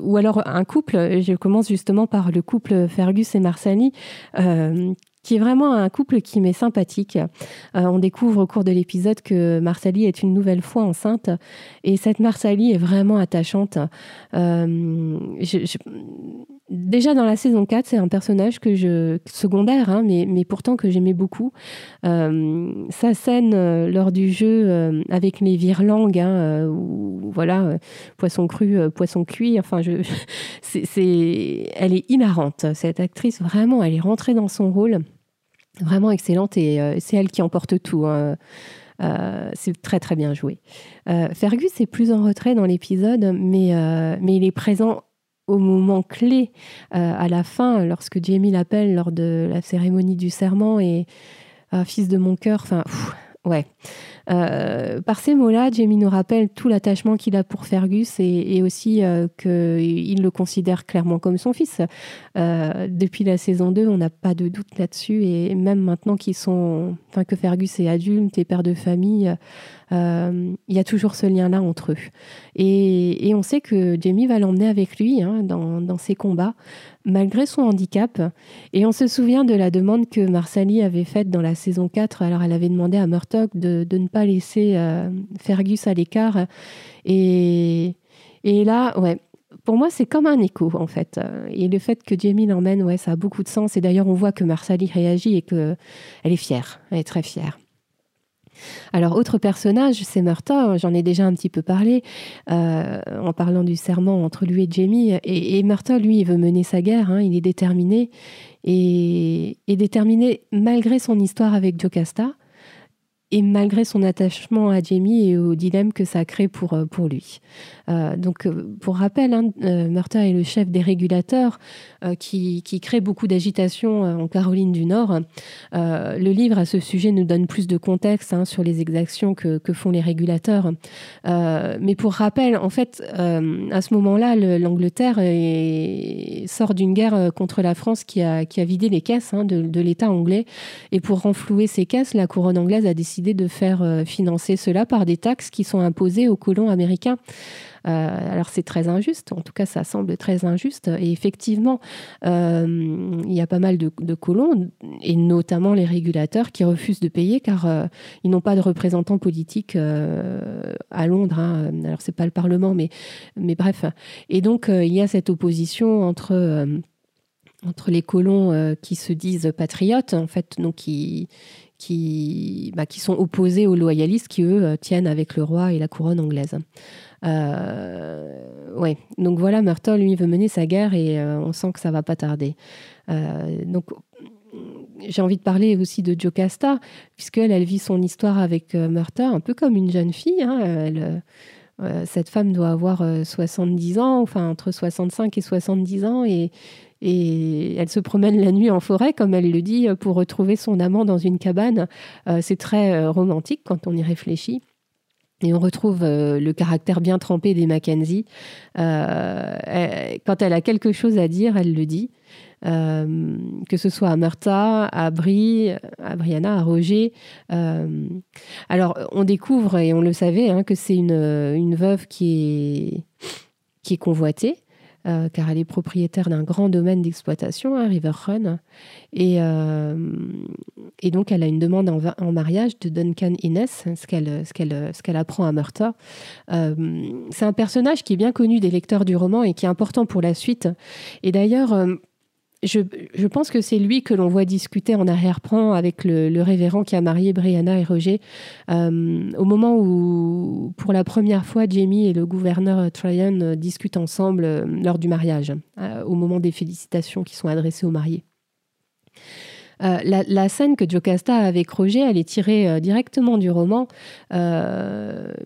A: ou alors un couple. Je commence justement par le couple Fergus et Marsani, euh, qui est vraiment un couple qui m'est sympathique. Euh, on découvre au cours de l'épisode que Marsali est une nouvelle fois enceinte, et cette Marsali est vraiment attachante. je, Déjà dans la saison 4, c'est un personnage que je secondaire, hein, mais, mais pourtant que j'aimais beaucoup. Euh, sa scène euh, lors du jeu euh, avec les virlangues, hein, voilà, poisson cru, poisson cuit. Enfin, je, c'est, elle est hilarante. Cette actrice, vraiment, elle est rentrée dans son rôle, vraiment excellente, et c'est elle qui emporte tout. Hein. c'est très très bien joué. Fergus est plus en retrait dans l'épisode, mais, mais il est présent au moment clé, euh, à la fin, lorsque Jamie l'appelle lors de la cérémonie du serment et euh, fils de mon cœur, enfin, ouais. Euh, par ces mots-là, Jamie nous rappelle tout l'attachement qu'il a pour Fergus et, aussi qu'il le considère clairement comme son fils. depuis la saison 2, on n'a pas de doute là-dessus et même maintenant qu'ils sont, enfin que Fergus est adulte et père de famille, il y a toujours ce lien-là entre eux. Et, on sait que Jamie va l'emmener avec lui hein, dans, ses combats, malgré son handicap. Et on se souvient de la demande que Marsali avait faite dans la saison 4. Alors, elle avait demandé à Murtock de, ne pas laisser Fergus à l'écart. Et, et là, ouais, pour moi, c'est comme un écho, en fait. Et le fait que Jamie l'emmène, ouais, ça a beaucoup de sens. Et d'ailleurs, on voit que Marsali réagit et qu'elle est fière. Elle est très fière. Alors, autre personnage, c'est Murta, j'en ai déjà un petit peu parlé euh, en parlant du serment entre lui et Jamie. Et, et Murta, lui, il veut mener sa guerre, hein, il est déterminé. Et, et, déterminé malgré son histoire avec Jocasta et malgré son attachement à Jamie et au dilemme que ça crée pour, euh, pour lui. Euh, donc, euh, pour rappel, hein, est le chef des régulateurs qui, qui, crée beaucoup d'agitation en Caroline du Nord. le livre à ce sujet nous donne plus de contexte hein, sur les exactions que, que, font les régulateurs. mais pour rappel, en fait, à ce moment-là, l'Angleterre sort d'une guerre contre la France qui a, qui a vidé les caisses hein, de, de l'État anglais. Et pour renflouer ces caisses, la couronne anglaise a décidé de faire euh, financer cela par des taxes qui sont imposées aux colons américains. Euh, alors c'est très injuste, en tout cas ça semble très injuste. Et effectivement, euh, il y a pas mal de, colons, et notamment les régulateurs, qui refusent de payer car ils n'ont pas de représentants politiques à Londres. Hein. Alors c'est pas le Parlement, mais, mais bref. Et donc il y a cette opposition entre entre les colons qui se disent patriotes, en fait, donc qui, qui, bah, qui sont opposés aux loyalistes qui, eux, euh, tiennent avec le roi et la couronne anglaise. Euh, ouais, donc voilà, Myrtle, lui, veut mener sa guerre et euh, on sent que ça va pas tarder. donc, j'ai envie de parler aussi de Jocasta, puisqu'elle, elle vit son histoire avec Myrtle un peu comme une jeune fille. Hein, cette femme doit avoir 70 ans, enfin entre 65 et 70 ans, et elle se promène la nuit en forêt, comme elle le dit, pour retrouver son amant dans une cabane. Euh, c'est très euh, romantique quand on y réfléchit. Et on retrouve euh, le caractère bien trempé des Mackenzie. quand elle a quelque chose à dire, elle le dit. que ce soit à Martha, à Brie, à Brianna, à Roger. alors, on découvre, et on le savait, hein, que c'est une, veuve qui qui est convoitée. Euh, car elle est propriétaire d'un grand domaine d'exploitation, à River Run. Et, euh, et, donc, elle a une demande en, mariage de Duncan Innes, ce qu'elle ce qu'elle apprend à Murta. Euh, c'est un personnage qui est bien connu des lecteurs du roman et qui est important pour la suite. Et d'ailleurs, je, pense que c'est lui que l'on voit discuter en arrière-plan avec le, révérend qui a marié Brianna et Roger. Euh, au moment où, pour la première fois, Jamie et le gouverneur Tryon discutent ensemble euh, lors du mariage, euh, au moment des félicitations qui sont adressées aux mariés. la, scène que Jocasta a avec Roger, elle est tirée directement du roman,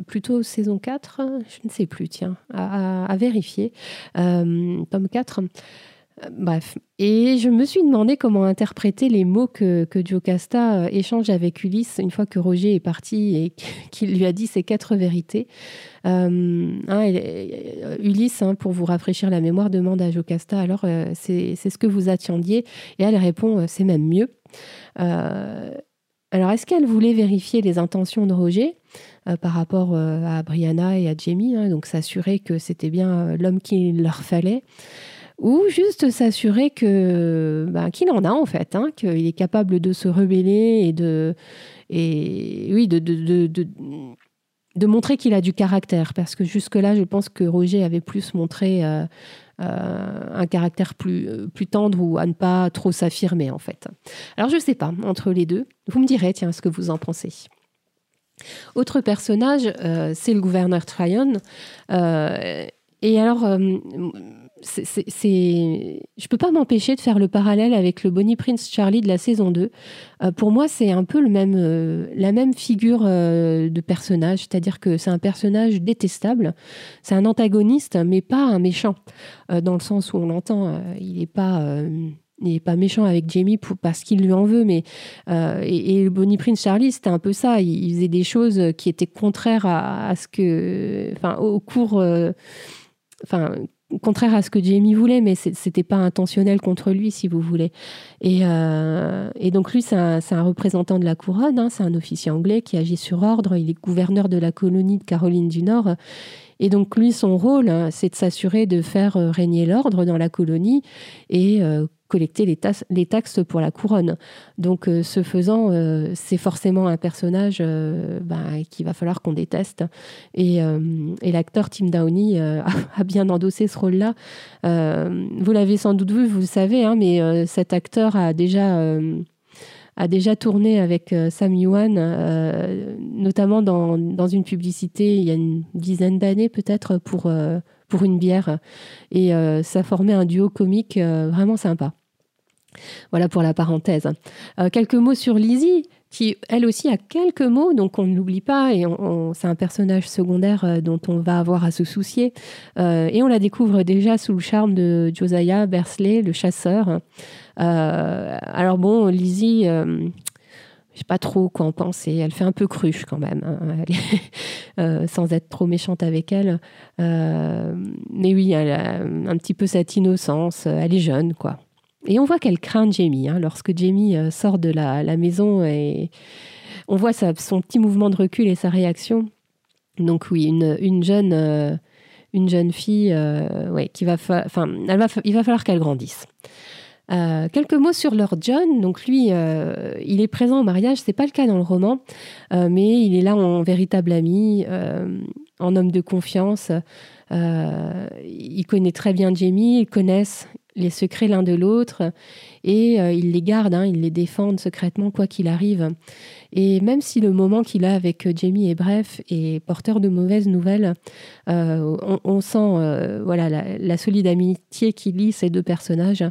A: plutôt saison 4, je ne sais plus, tiens, à, à vérifier, tome 4. Bref. Et je me suis demandé comment interpréter les mots que, que Jocasta euh, échange avec Ulysse une fois que Roger est parti et qu'il lui a dit ses quatre vérités. Euh, hein, euh, Ulysse, hein, pour vous rafraîchir la mémoire, demande à Jocasta alors c'est ce que vous attendiez? Et elle répond c'est même mieux. alors est-ce qu'elle voulait vérifier les intentions de Roger par rapport à Brianna et à Jamie, hein, donc s'assurer que c'était bien l'homme qu'il leur fallait? Ou juste s'assurer que ben, qu'il en a en fait, hein, qu'il est capable de se rebeller et de et oui de, de, de, de montrer qu'il a du caractère, parce que jusque-là, je pense que Roger avait plus montré euh, euh, un caractère plus, euh, plus tendre ou à ne pas trop s'affirmer, en fait. Alors, je ne sais pas, entre les deux, vous me direz, tiens, ce que vous en pensez. Autre personnage, c'est le gouverneur Tryon. et alors, c'est, je peux pas m'empêcher de faire le parallèle avec le Bonnie Prince Charlie de la saison 2. Euh, pour moi, c'est un peu le même, euh, la même figure euh, de personnage, c'est-à-dire que c'est un personnage détestable, c'est un antagoniste, mais pas un méchant, dans le sens où on l'entend, il n'est pas méchant avec Jamie parce qu'il lui en veut, mais et, le Bonnie Prince Charlie, c'était un peu ça. Il, faisait des choses qui étaient contraires à, ce que, enfin, au cours, contraire à ce que Jamie voulait, mais c'était pas intentionnel contre lui, si vous voulez. Et, euh, donc lui, c'est un, représentant de la couronne, hein, c'est un officier anglais qui agit sur ordre, il est gouverneur de la colonie de Caroline du Nord. Et donc lui, son rôle, hein, c'est de s'assurer de faire régner l'ordre dans la colonie et collecter les, taxes pour la couronne. Donc, euh, ce faisant, euh, c'est forcément un personnage euh, bah, qu'il va falloir qu'on déteste. Et, et l'acteur Tim Downey a bien endossé ce rôle-là. vous l'avez sans doute vu, vous le savez, hein, mais cet acteur a déjà a déjà tourné avec Sam Yuan, notamment dans, dans, une publicité il y a une dizaine d'années peut-être pour, pour une bière. Et ça formait un duo comique vraiment sympa. Voilà pour la parenthèse. Euh, quelques mots sur Lizzie, qui elle aussi a quelques mots, donc on ne l'oublie pas, et c'est un personnage secondaire euh, dont on va avoir à se soucier. Euh, et on la découvre déjà sous le charme de Josiah Bersley, le chasseur. Alors bon, Lizzie, je sais pas trop quoi en penser. Elle fait un peu cruche quand même, hein. sans être trop méchante avec elle. mais oui, elle a un petit peu cette innocence. Elle est jeune, quoi. Et on voit qu'elle craint Jamie. Hein, lorsque Jamie euh, sort de la, maison, et on voit son petit mouvement de recul et sa réaction. Donc oui, une, jeune, euh, une jeune fille, euh, qui va, enfin, elle il va falloir qu'elle grandisse. Quelques mots sur Lord John. Donc lui, il est présent au mariage. C'est pas le cas dans le roman, mais il est là en véritable ami, en homme de confiance. il connaît très bien Jamie. Ils connaissent les secrets l'un de l'autre et euh, il les garde, hein, il les défendent secrètement quoi qu'il arrive. Et même si le moment qu'il a avec euh, Jamie est bref et porteur de mauvaises nouvelles, euh, on, sent voilà la, solide amitié qui lie ces deux personnages.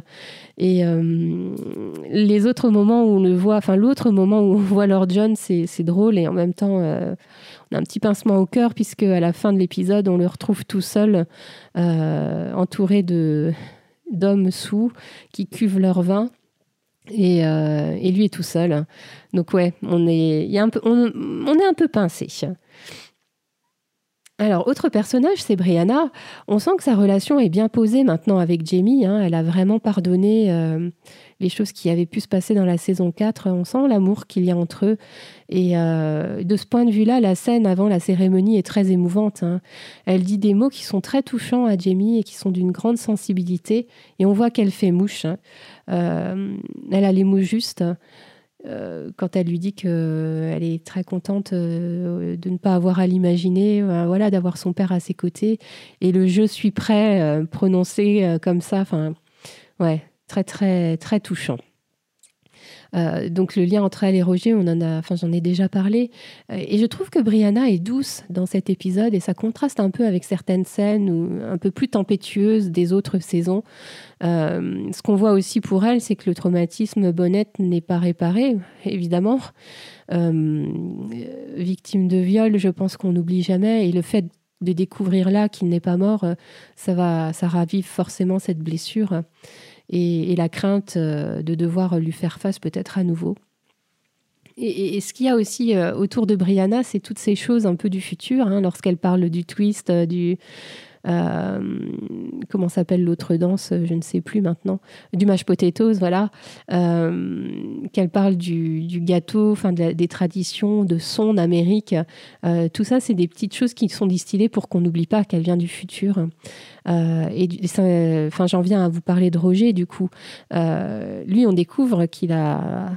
A: Et les autres moments où on le voit, enfin l'autre moment où on voit Lord John, c'est drôle et en même temps on a un petit pincement au cœur puisque à la fin de l'épisode on le retrouve tout seul, entouré de d'hommes sous qui cuvent leur vin. Et, euh, et, lui est tout seul. Donc ouais, on est, un peu, on, pincé. Alors, autre personnage, c'est Brianna. On sent que sa relation est bien posée maintenant avec Jamie. Hein. Elle a vraiment pardonné euh, les choses qui avaient pu se passer dans la saison 4. On sent l'amour qu'il y a entre eux. Et euh, de ce point de vue-là, la scène avant la cérémonie est très émouvante. Hein. Elle dit des mots qui sont très touchants à Jamie et qui sont d'une grande sensibilité. Et on voit qu'elle fait mouche. Hein. Euh, elle a les mots justes. Euh, quand elle lui dit qu'elle est très contente de ne pas avoir à l'imaginer, voilà, d'avoir son père à ses côtés, et le je suis prêt prononcé comme ça, enfin, ouais, très très touchant. Euh, donc le lien entre elle et Roger, on en a, enfin j'en ai déjà parlé, euh, et je trouve que Brianna est douce dans cet épisode et ça contraste un peu avec certaines scènes ou un peu plus tempétueuses des autres saisons. Euh, ce qu'on voit aussi pour elle, c'est que le traumatisme Bonnette n'est pas réparé, évidemment. victime de viol, je pense qu'on n'oublie jamais, et le fait de découvrir là qu'il n'est pas mort, ça va, ça ravive forcément cette blessure et, la crainte euh, de devoir lui faire face peut-être à nouveau. Et, ce qu'il y a aussi euh, autour de Brianna, c'est toutes ces choses un peu du futur, hein, lorsqu'elle parle du twist, euh, du, comment s'appelle l'autre danse Je ne sais plus maintenant. Du mash potatoes, voilà. Euh, qu'elle parle du, gâteau, des traditions, de son d'Amérique. Euh, tout ça, c'est des petites choses qui sont distillées pour qu'on n'oublie pas qu'elle vient du futur. et enfin, j'en viens à vous parler de Roger, du coup. lui, on découvre qu'il a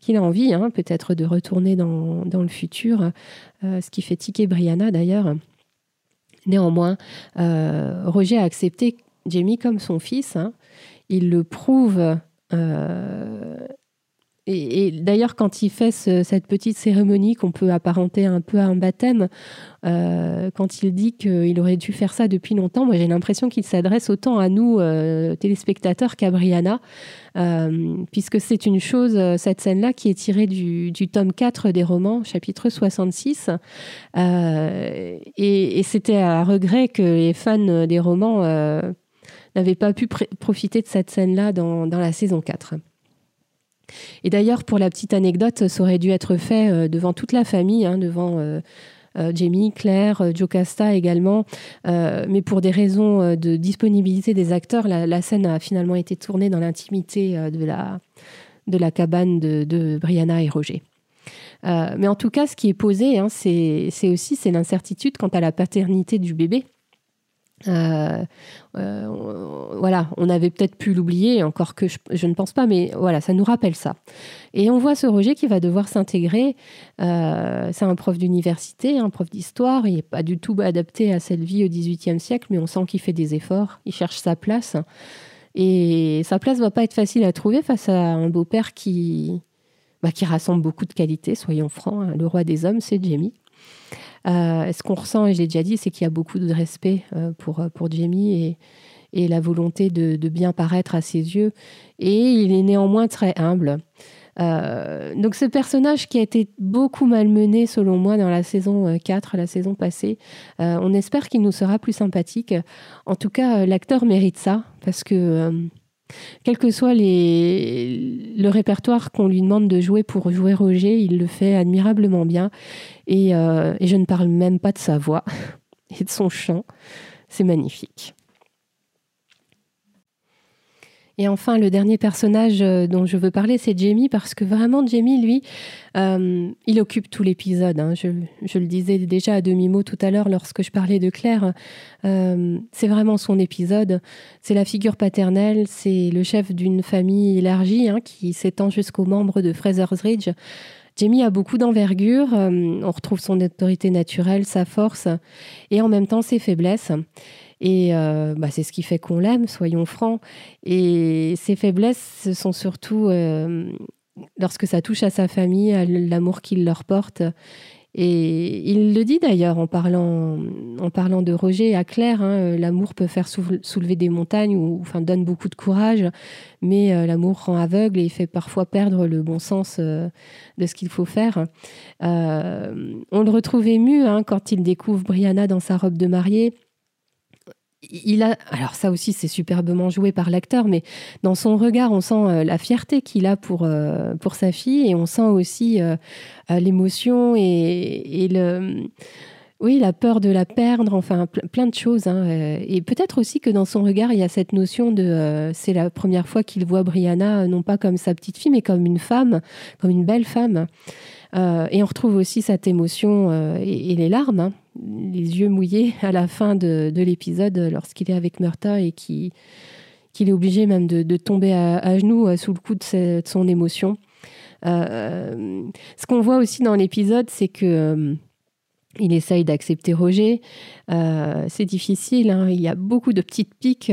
A: qu'il a envie, hein, peut-être, de retourner dans, dans le futur, ce qui fait tiquer Brianna d'ailleurs. Néanmoins, euh, Roger a accepté Jamie comme son fils. Hein. Il le prouve euh, et, d'ailleurs, quand il fait cette petite cérémonie qu'on peut apparenter un peu à un baptême, euh, quand il dit qu'il aurait dû faire ça depuis longtemps, moi j'ai l'impression qu'il s'adresse autant à nous, téléspectateurs, qu'à Brianna, puisque c'est une chose, cette scène-là, qui est tirée du, tome 4 des romans, chapitre 66. Et, c'était à regret que les fans des romans n'avaient pas pu profiter de cette scène-là dans, la saison 4. Et d'ailleurs, pour la petite anecdote, ça aurait dû être fait euh, devant toute la famille, hein, devant euh, euh, Jamie, Claire, Jocasta également. mais pour des raisons de disponibilité des acteurs, la, scène a finalement été tournée dans l'intimité de la cabane de, Brianna et Roger. Mais en tout cas, ce qui est posé, hein, c'est aussi c'est l'incertitude quant à la paternité du bébé. Euh, voilà, on avait peut-être pu l'oublier, encore que je, ne pense pas, mais voilà, ça nous rappelle ça. Et on voit ce Roger qui va devoir s'intégrer. c'est un prof d'université, un prof d'histoire. Il n'est pas du tout adapté à cette vie au XVIIIe siècle, mais on sent qu'il fait des efforts. Il cherche sa place. Et sa place va pas être facile à trouver face à un beau-père qui, bah, qui rassemble beaucoup de qualités, soyons francs. Hein. Le roi des hommes, c'est Jamie. Euh, ce qu'on ressent, et j'ai déjà dit, c'est qu'il y a beaucoup de respect euh, pour, euh, pour Jamie et, et la volonté de, de, bien paraître à ses yeux. Et il est néanmoins très humble. donc ce personnage qui a été beaucoup malmené selon moi dans la saison 4, la saison passée, on espère qu'il nous sera plus sympathique. En tout cas, l'acteur mérite ça parce que quel que soit le répertoire qu'on lui demande de jouer pour jouer Roger, il le fait admirablement bien. Et, euh, je ne parle même pas de sa voix et de son chant. C'est magnifique. Et enfin, le dernier personnage euh, dont je veux parler, c'est Jamie, parce que vraiment, Jamie, lui, euh, il occupe tout l'épisode. Hein. Je, le disais déjà à demi-mot tout à l'heure lorsque je parlais de Claire. Euh, c'est vraiment son épisode. C'est la figure paternelle, c'est le chef d'une famille élargie hein, qui s'étend jusqu'aux membres de Fraser's Ridge. Jamie a beaucoup d'envergure, on retrouve son autorité naturelle, sa force et en même temps ses faiblesses. Et euh, bah, c'est ce qui fait qu'on l'aime, soyons francs. Et ses faiblesses, ce sont surtout euh, lorsque ça touche à sa famille, à l'amour qu'il leur porte. Et il le dit d'ailleurs en parlant, en parlant de Roger à Claire, hein, euh, l'amour peut faire soulever des montagnes ou enfin, donne beaucoup de courage, mais l'amour rend aveugle et fait parfois perdre le bon sens de ce qu'il faut faire. on le retrouve ému hein, quand il découvre Brianna dans sa robe de mariée il a, alors ça aussi c'est superbement joué par l'acteur, mais dans son regard on sent euh, la fierté qu'il a pour, euh, pour sa fille et on sent aussi euh, l'émotion et, le, oui, la peur de la perdre, enfin plein de choses. Hein, et peut-être aussi que dans son regard il y a cette notion de, c'est la première fois qu'il voit Brianna non pas comme sa petite fille mais comme une femme, comme une belle femme. Et on retrouve aussi cette émotion et, les larmes. Hein les yeux mouillés à la fin de, l'épisode lorsqu'il est avec Murta et qu'il est obligé même de, tomber à, genoux euh, sous le coup de, son émotion. Euh, ce qu'on voit aussi dans l'épisode, c'est que euh, il essaye d'accepter Roger. c'est difficile. Hein. Il y a beaucoup de petites piques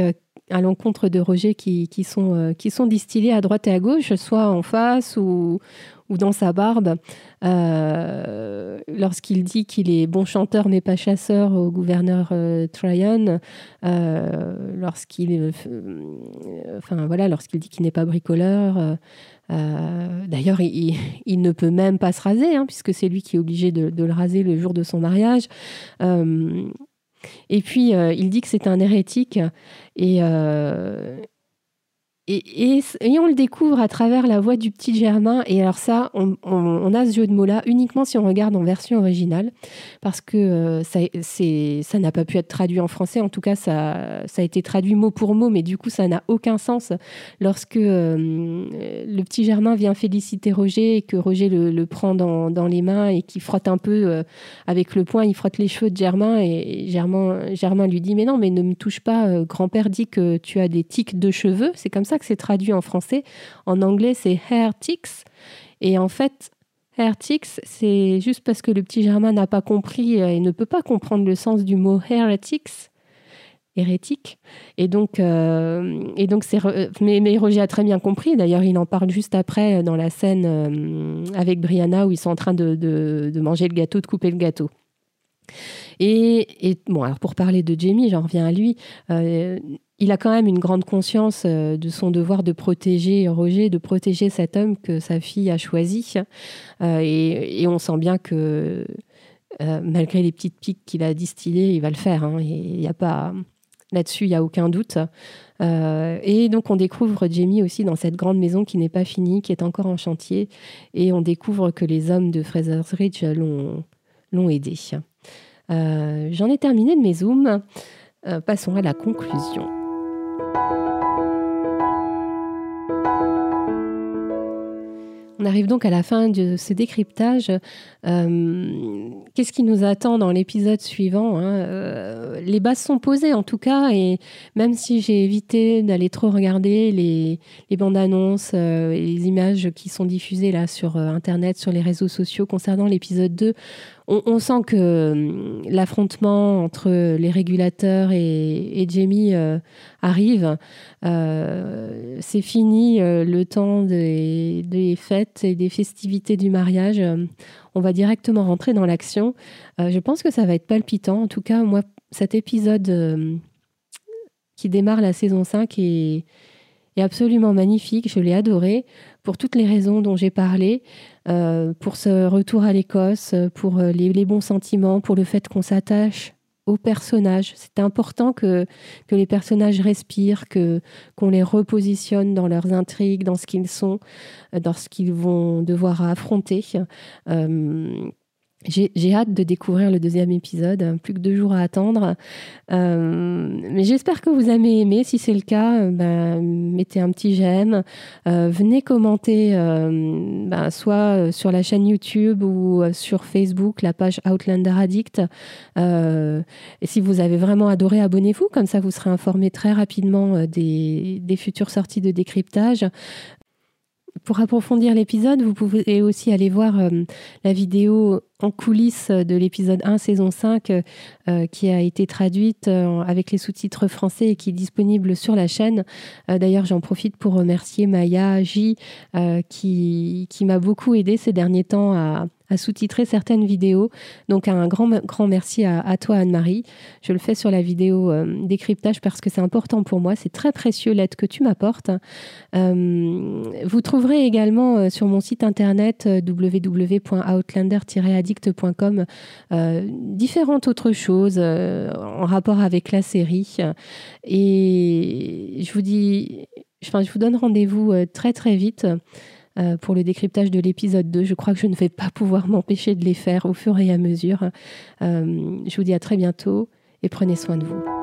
A: à l'encontre de Roger qui, sont, qui sont distillées à droite et à gauche, soit en face ou, ou dans sa barbe, euh, lorsqu'il dit qu'il est bon chanteur mais pas chasseur au gouverneur euh, Tryon, euh, lorsqu'il, enfin voilà, dit qu'il n'est pas bricoleur. D'ailleurs, il, ne peut même pas se raser, hein, puisque c'est lui qui est obligé de, le raser le jour de son mariage. Et puis, il dit que c'est un hérétique et et, on le découvre à travers la voix du petit Germain. Et alors ça, on, a ce jeu de mots-là uniquement si on regarde en version originale, parce que euh, ça n'a pas pu être traduit en français. En tout cas, ça, ça a été traduit mot pour mot, mais du coup, ça n'a aucun sens lorsque euh, le petit Germain vient féliciter Roger et que Roger le, prend dans, les mains et qu'il frotte un peu euh, avec le poing, il frotte les cheveux de Germain et Germain, Germain lui dit mais non, mais ne me touche pas. Grand-père dit que tu as des tics de cheveux. C'est comme ça c'est traduit en français. En anglais, c'est heretics. Et en fait, heretics, c'est juste parce que le petit Germain n'a pas compris euh, et ne peut pas comprendre le sens du mot heretics hérétique. Et donc, euh, et donc c'est, mais, mais, Roger a très bien compris. D'ailleurs, il en parle juste après euh, dans la scène avec Brianna où ils sont en train de, de, manger le gâteau, de couper le gâteau. Et, et, bon, alors pour parler de Jamie, j'en reviens à lui il a quand même une grande conscience euh, de son devoir de protéger Roger, de protéger cet homme que sa fille a choisi. Euh, et, on sent bien que euh, malgré les petites piques qu'il a distillées, il va le faire. Hein. il y a pas là-dessus, il y a aucun doute. et donc on découvre Jamie aussi dans cette grande maison qui n'est pas finie, qui est encore en chantier. Et on découvre que les hommes de Fraser's Ridge l'ont aidé. J'en ai terminé de mes zooms. passons à la conclusion. On arrive donc à la fin de ce décryptage. Euh, qu'est-ce qui nous attend dans l'épisode suivant hein euh, Les bases sont posées en tout cas, et même si j'ai évité d'aller trop regarder les, bandes annonces euh, et les images qui sont diffusées là sur Internet, sur les réseaux sociaux concernant l'épisode 2, on, sent que hum, l'affrontement entre les régulateurs et, Jamie euh, arrive. Euh, c'est fini euh, le temps des, fêtes et des festivités du mariage. On va directement rentrer dans l'action. je pense que ça va être palpitant. En tout cas, moi, cet épisode qui démarre la saison 5 est, est absolument magnifique. Je l'ai adoré pour toutes les raisons dont j'ai parlé. Euh, pour ce retour à l'Écosse, pour euh, les, bons sentiments, pour le fait qu'on s'attache aux personnages. C'est important que, que les personnages respirent, que qu'on les repositionne dans leurs intrigues, dans ce qu'ils sont, euh, dans ce qu'ils vont devoir affronter. J'ai hâte de découvrir le deuxième épisode, plus que deux jours à attendre. Euh, mais j'espère que vous avez aimé. Si c'est le cas, euh, ben, mettez un petit j'aime. Euh, venez commenter ben, soit sur la chaîne YouTube ou sur Facebook, la page Outlander Addict. et si vous avez vraiment adoré, abonnez-vous. Comme ça, vous serez informé très rapidement des, des futures sorties de décryptage. Pour approfondir l'épisode, vous pouvez aussi aller voir la vidéo en coulisses de l'épisode 1, saison 5, euh, qui a été traduite euh, avec les sous-titres français et qui est disponible sur la chaîne. Euh, d'ailleurs, j'en profite pour remercier Maya J, qui, qui m'a beaucoup aidé ces derniers temps à, à sous-titrer certaines vidéos. Donc un grand, grand merci à, toi Anne-Marie. Je le fais sur la vidéo décryptage parce que c'est important pour moi. C'est très précieux l'aide que tu m'apportes. vous trouverez également sur mon site internet www.outlander-addict euh, différentes autres choses euh, en rapport avec la série. Et je vous dis, enfin, je vous donne rendez-vous euh, très très vite pour le décryptage de l'épisode 2. Je crois que je ne vais pas pouvoir m'empêcher de les faire au fur et à mesure. je vous dis à très bientôt et prenez soin de vous.